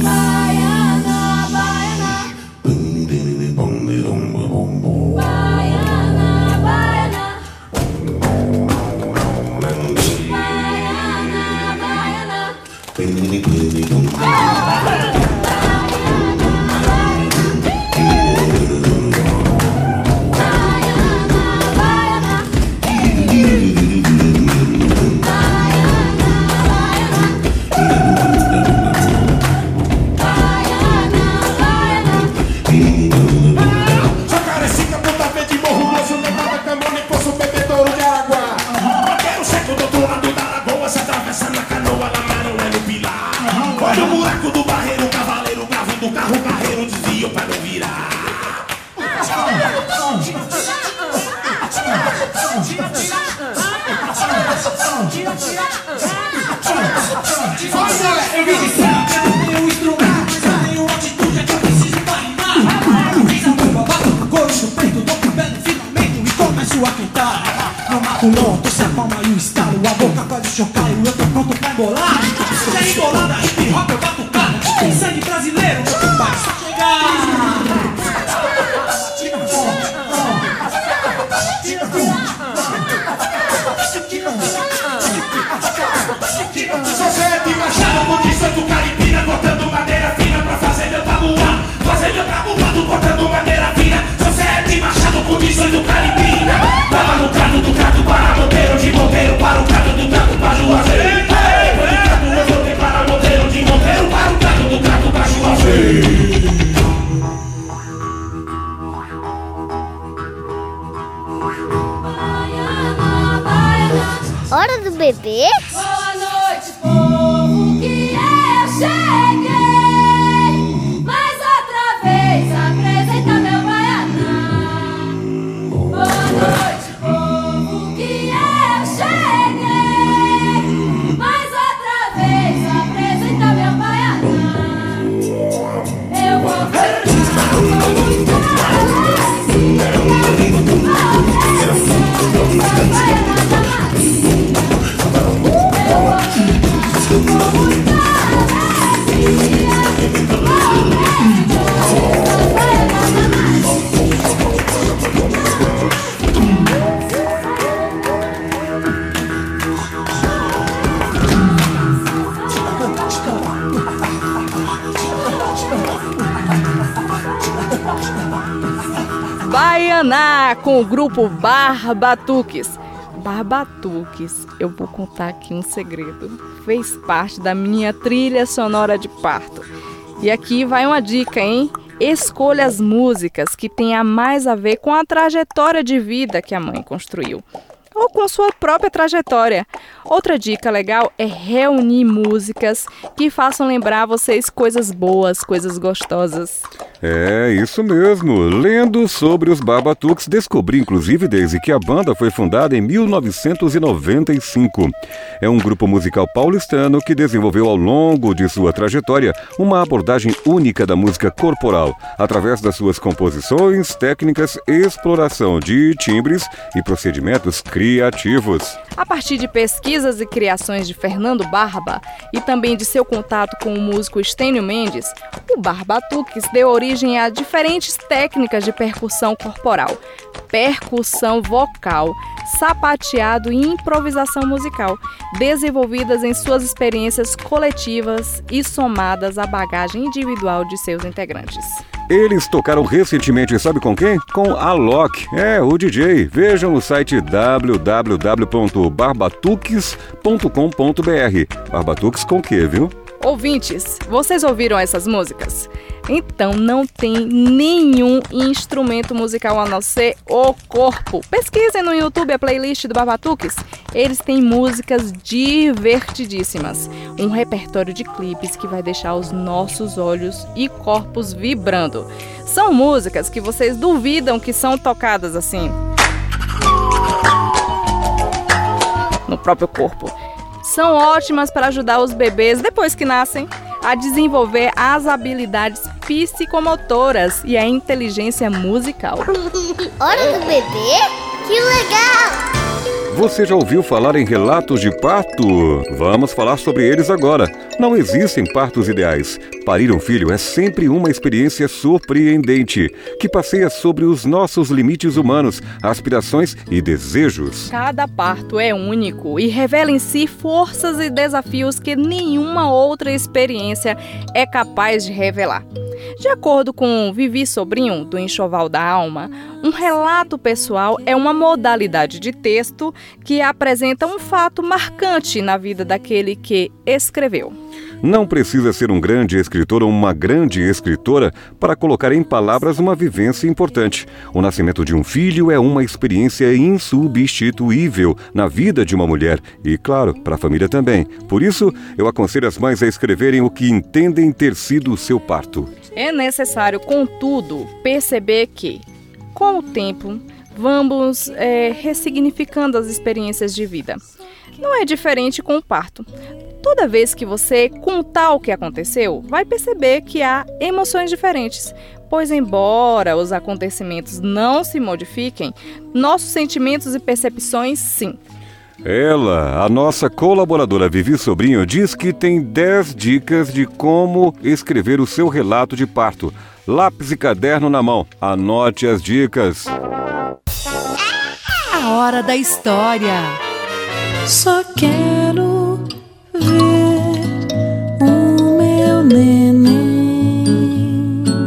Grupo Barbatuques. Barbatuques, eu vou contar aqui um segredo. Fez parte da minha trilha sonora de parto. E aqui vai uma dica, hein? Escolha as músicas que tenham mais a ver com a trajetória de vida que a mãe construiu ou com sua própria trajetória. Outra dica legal é reunir músicas que façam lembrar vocês coisas boas, coisas gostosas. É, isso mesmo. Lendo sobre os Barbatuques, descobri inclusive, desde que a banda foi fundada em 1995. É um grupo musical paulistano que desenvolveu ao longo de sua trajetória uma abordagem única da música corporal, através das suas composições, técnicas, exploração de timbres e procedimentos criativos. A partir de pesquisas e criações de Fernando Barba e também de seu contato com o músico Estênio Mendes, O barbatuques deu origem a diferentes técnicas de percussão corporal, percussão vocal, sapateado e improvisação musical, desenvolvidas em suas experiências coletivas e somadas à bagagem individual de seus integrantes. Eles tocaram recentemente, sabe com quem? Com a Loki, é, o DJ. Vejam no site www.barbatuques.com.br. Barbatuques com que, viu? Ouvintes, vocês ouviram essas músicas? Então não tem nenhum instrumento musical a não ser o corpo. Pesquisem no YouTube a playlist do Barbatuques. Eles têm músicas divertidíssimas. Um repertório de clipes que vai deixar os nossos olhos e corpos vibrando. São músicas que vocês duvidam que são tocadas assim. No próprio corpo. São ótimas para ajudar os bebês depois que nascem a desenvolver as habilidades psicomotoras e a inteligência musical. Hora do bebê? Que legal! Você já ouviu falar em relatos de parto? Vamos falar sobre eles agora. Não existem partos ideais. Parir um filho é sempre uma experiência surpreendente, que passeia sobre os nossos limites humanos, aspirações e desejos. Cada parto é único e revela em si forças e desafios que nenhuma outra experiência é capaz de revelar. De acordo com Vivi Sobrinho, do Enxoval da Alma, um relato pessoal é uma modalidade de texto que apresenta um fato marcante na vida daquele que escreveu. Não precisa ser um grande escritor ou uma grande escritora para colocar em palavras uma vivência importante. O nascimento de um filho é uma experiência insubstituível na vida de uma mulher e, claro, para a família também. Por isso, eu aconselho as mães a escreverem o que entendem ter sido o seu parto. É necessário, contudo, perceber que, com o tempo, vamos é, ressignificando as experiências de vida. Não é diferente com o parto. Toda vez que você contar o que aconteceu, vai perceber que há emoções diferentes. Pois, embora os acontecimentos não se modifiquem, nossos sentimentos e percepções sim. Ela, a nossa colaboradora Vivi Sobrinho, diz que tem 10 dicas de como escrever o seu relato de parto. Lápis e caderno na mão. Anote as dicas. A hora da história. Só quero ver o meu neném.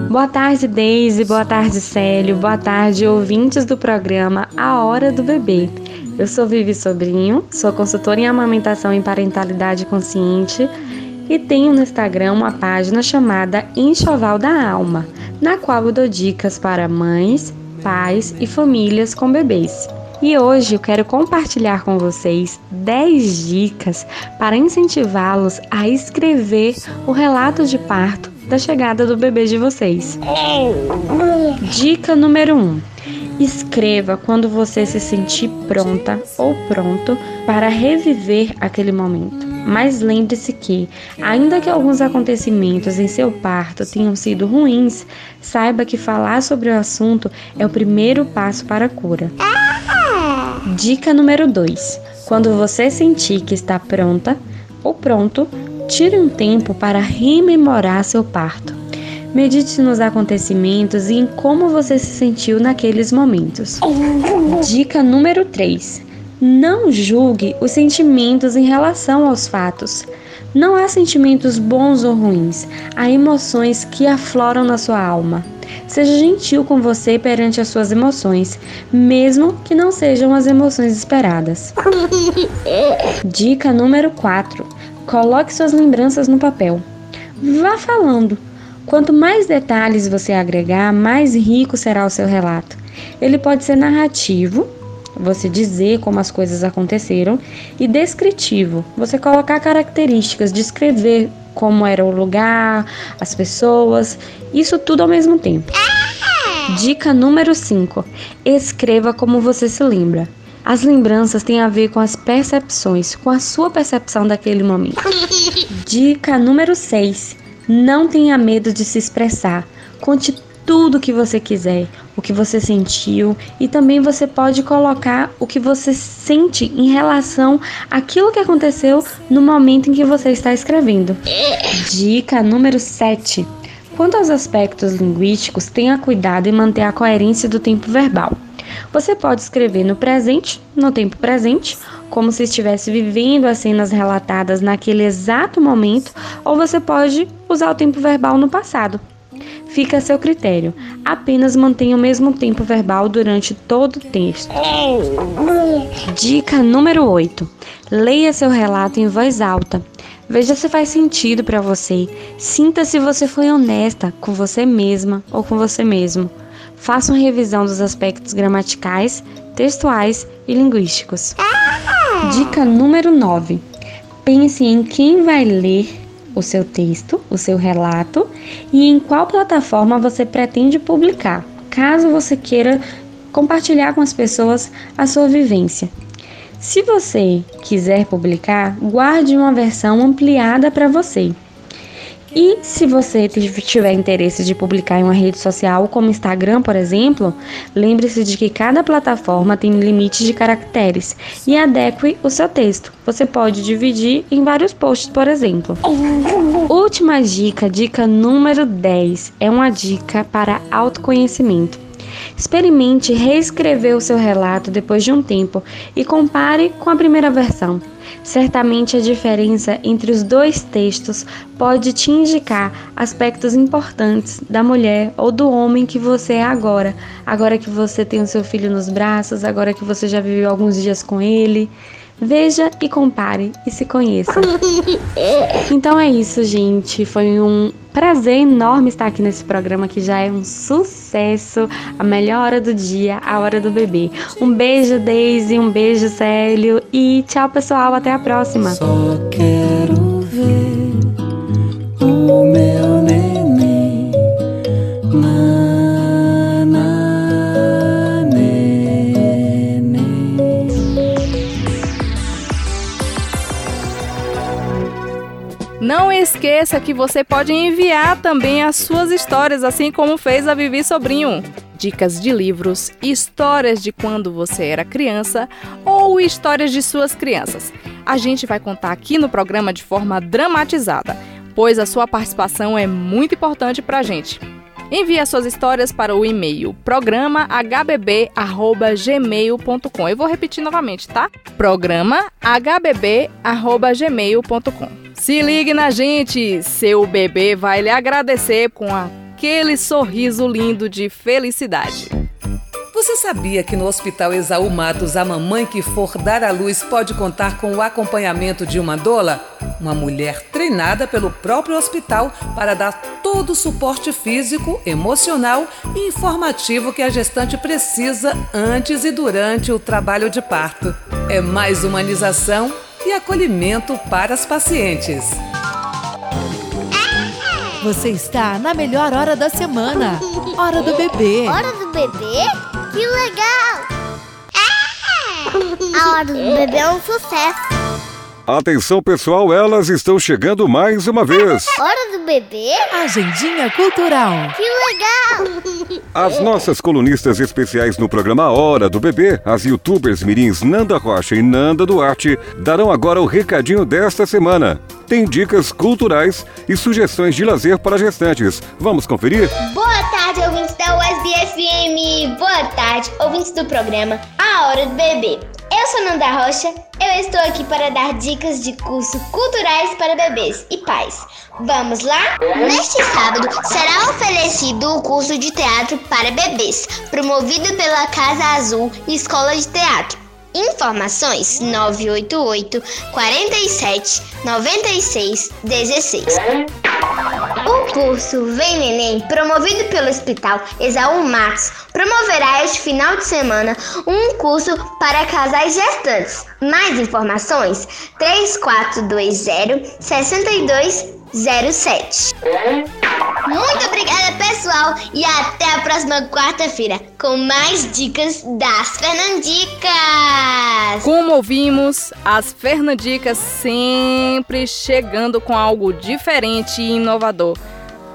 Boa tarde, Deise. Boa tarde, Célio. Boa tarde, ouvintes do programa A Hora do Bebê. Eu sou Vivi Sobrinho, sou consultora em amamentação e parentalidade consciente e tenho no Instagram uma página chamada Enxoval da Alma, na qual eu dou dicas para mães, pais e famílias com bebês. E hoje eu quero compartilhar com vocês 10 dicas para incentivá-los a escrever o relato de parto da chegada do bebê de vocês. Dica número 1. Um, escreva quando você se sentir pronta ou pronto para reviver aquele momento. Mas lembre-se que, ainda que alguns acontecimentos em seu parto tenham sido ruins, saiba que falar sobre o assunto é o primeiro passo para a cura. Dica número 2: quando você sentir que está pronta ou pronto, tire um tempo para rememorar seu parto. Medite nos acontecimentos e em como você se sentiu naqueles momentos. Dica número 3: não julgue os sentimentos em relação aos fatos. Não há sentimentos bons ou ruins, há emoções que afloram na sua alma. Seja gentil com você perante as suas emoções, mesmo que não sejam as emoções esperadas. Dica número 4: coloque suas lembranças no papel. Vá falando. Quanto mais detalhes você agregar, mais rico será o seu relato. Ele pode ser narrativo, você dizer como as coisas aconteceram, e descritivo, você colocar características, descrever como era o lugar, as pessoas, isso tudo ao mesmo tempo. Dica número 5: escreva como você se lembra. As lembranças têm a ver com as percepções, com a sua percepção daquele momento. Dica número 6: não tenha medo de se expressar. Conte tudo o que você quiser, o que você sentiu e também você pode colocar o que você sente em relação àquilo que aconteceu no momento em que você está escrevendo. Dica número 7. Quanto aos aspectos linguísticos, tenha cuidado em manter a coerência do tempo verbal. Você pode escrever no presente, no tempo presente, como se estivesse vivendo as cenas relatadas naquele exato momento, ou você pode usar o tempo verbal no passado. Fica a seu critério. Apenas mantenha o mesmo tempo verbal durante todo o texto. Dica número 8. Leia seu relato em voz alta. Veja se faz sentido para você. Sinta se você foi honesta com você mesma ou com você mesmo. Faça uma revisão dos aspectos gramaticais, textuais e linguísticos. Dica número 9. Pense em quem vai ler o seu texto, o seu relato e em qual plataforma você pretende publicar, caso você queira compartilhar com as pessoas a sua vivência. Se você quiser publicar, guarde uma versão ampliada para você. E se você tiver interesse de publicar em uma rede social, como Instagram, por exemplo, lembre-se de que cada plataforma tem limite de caracteres e adeque o seu texto. Você pode dividir em vários posts, por exemplo. Última dica, dica número 10, é uma dica para autoconhecimento. Experimente reescrever o seu relato depois de um tempo e compare com a primeira versão. Certamente a diferença entre os dois textos pode te indicar aspectos importantes da mulher ou do homem que você é agora, agora que você tem o seu filho nos braços, agora que você já viveu alguns dias com ele. Veja e compare e se conheça. Então é isso, gente. Foi um prazer enorme estar aqui nesse programa que já é um sucesso. A melhor hora do dia, a hora do bebê. Um beijo, Daisy, um beijo, Célio. E tchau, pessoal. Até a próxima. Esqueça que você pode enviar também as suas histórias, assim como fez a Vivi Sobrinho. Dicas de livros, histórias de quando você era criança ou histórias de suas crianças. A gente vai contar aqui no programa de forma dramatizada, pois a sua participação é muito importante para a gente. Envie as suas histórias para o e-mail programa hbb@gmail.com. Eu vou repetir novamente, tá? Programa hbb@gmail.com. Se ligue na gente, seu bebê vai lhe agradecer com aquele sorriso lindo de felicidade. Você sabia que no Hospital Exaú Matos a mamãe que for dar à luz pode contar com o acompanhamento de uma doula? Uma mulher treinada pelo próprio hospital para dar todo o suporte físico, emocional e informativo que a gestante precisa antes e durante o trabalho de parto. É mais humanização e acolhimento para as pacientes. Você está na melhor hora da semana. Hora do bebê. Hora do bebê? Que legal! É! A hora do bebê é um sucesso. Atenção pessoal, elas estão chegando mais uma vez. Hora do bebê? Agendinha cultural. Que legal! As nossas colunistas especiais no programa Hora do Bebê, as youtubers mirins Nanda Rocha e Nanda Duarte, darão agora o recadinho desta semana. Tem dicas culturais e sugestões de lazer para gestantes. Vamos conferir? Boa tarde, ouvintes da USBFM. Boa tarde, ouvintes do programa A Hora do Bebê. Eu sou Nanda Rocha, eu estou aqui para dar dicas de curso culturais para bebês e pais. Vamos lá? Neste sábado será oferecido o curso de teatro para bebês, promovido pela Casa Azul Escola de Teatro. Informações 988 47 96 16. O curso Vem Neném, promovido pelo Hospital Exaú Matos, promoverá este final de semana um curso para casais gestantes. Mais informações 3420 6207. Muito obrigada, pessoal, e até a próxima quarta-feira com mais dicas das Fernandicas. Como ouvimos, as Fernandicas sempre chegando com algo diferente e inovador.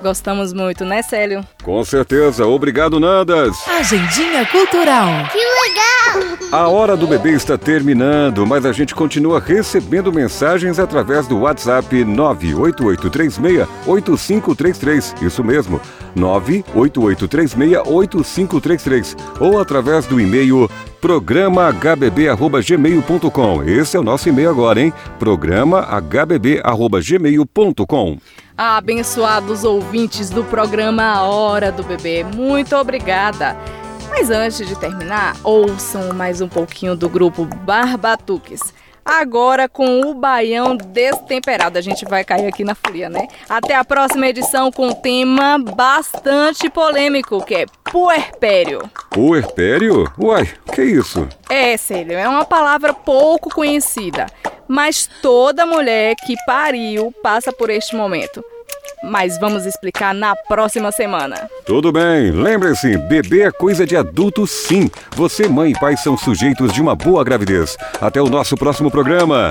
Gostamos muito, né, Célio? Com certeza. Obrigado, Nandas. Agendinha Cultural. Que legal! A hora do bebê está terminando, mas a gente continua recebendo mensagens através do WhatsApp 98836-8533. Isso mesmo, 98836-8533. Ou através do e-mail programahbb.gmail.com. Esse é o nosso e-mail agora, hein? programahbb.gmail.com. Abençoados ouvintes do programa Hora do Bebê, muito obrigada. Mas antes de terminar, ouçam mais um pouquinho do grupo Barbatuques. Agora com o baião destemperado. A gente vai cair aqui na folia, né? Até a próxima edição com um tema bastante polêmico, que é puerpério. Puerpério? Uai, que isso? É, Célio, é uma palavra pouco conhecida, mas toda mulher que pariu passa por este momento. Mas vamos explicar na próxima semana. Tudo bem, lembre-se, bebê é coisa de adulto sim. Você, mãe e pai são sujeitos de uma boa gravidez. Até o nosso próximo programa.